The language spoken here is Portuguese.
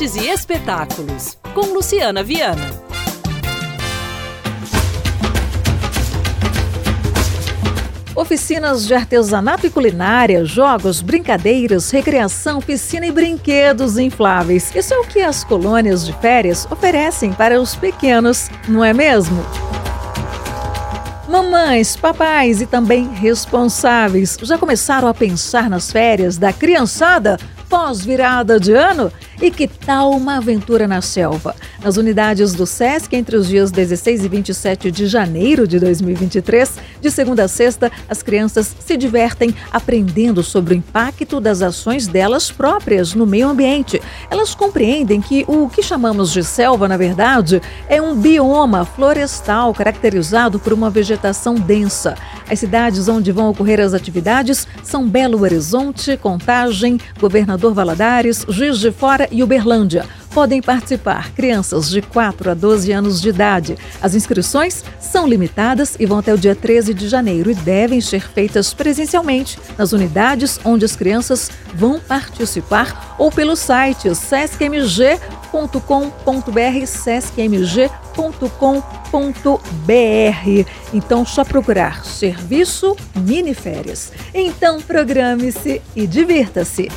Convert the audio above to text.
e espetáculos, com Luciana Viana. Oficinas de artesanato e culinária, jogos, brincadeiras, recreação, piscina e brinquedos infláveis. Isso é o que as colônias de férias oferecem para os pequenos, não é mesmo? Mamães, papais e também responsáveis já começaram a pensar nas férias da criançada pós-virada de ano? E que tal uma aventura na selva? Nas unidades do SESC, entre os dias 16 e 27 de janeiro de 2023, de segunda a sexta, as crianças se divertem aprendendo sobre o impacto das ações delas próprias no meio ambiente. Elas compreendem que o que chamamos de selva, na verdade, é um bioma florestal caracterizado por uma vegetação densa. As cidades onde vão ocorrer as atividades são Belo Horizonte, Contagem, Governador Valadares, Juiz de Fora e Uberlândia. Podem participar crianças de 4 a 12 anos de idade. As inscrições são limitadas e vão até o dia 13 de janeiro e devem ser feitas presencialmente nas unidades onde as crianças vão participar ou pelo site sescmg.com.br, sescmg.com.br. Então, só procurar Serviço Miniférias. Então, programe-se e divirta-se.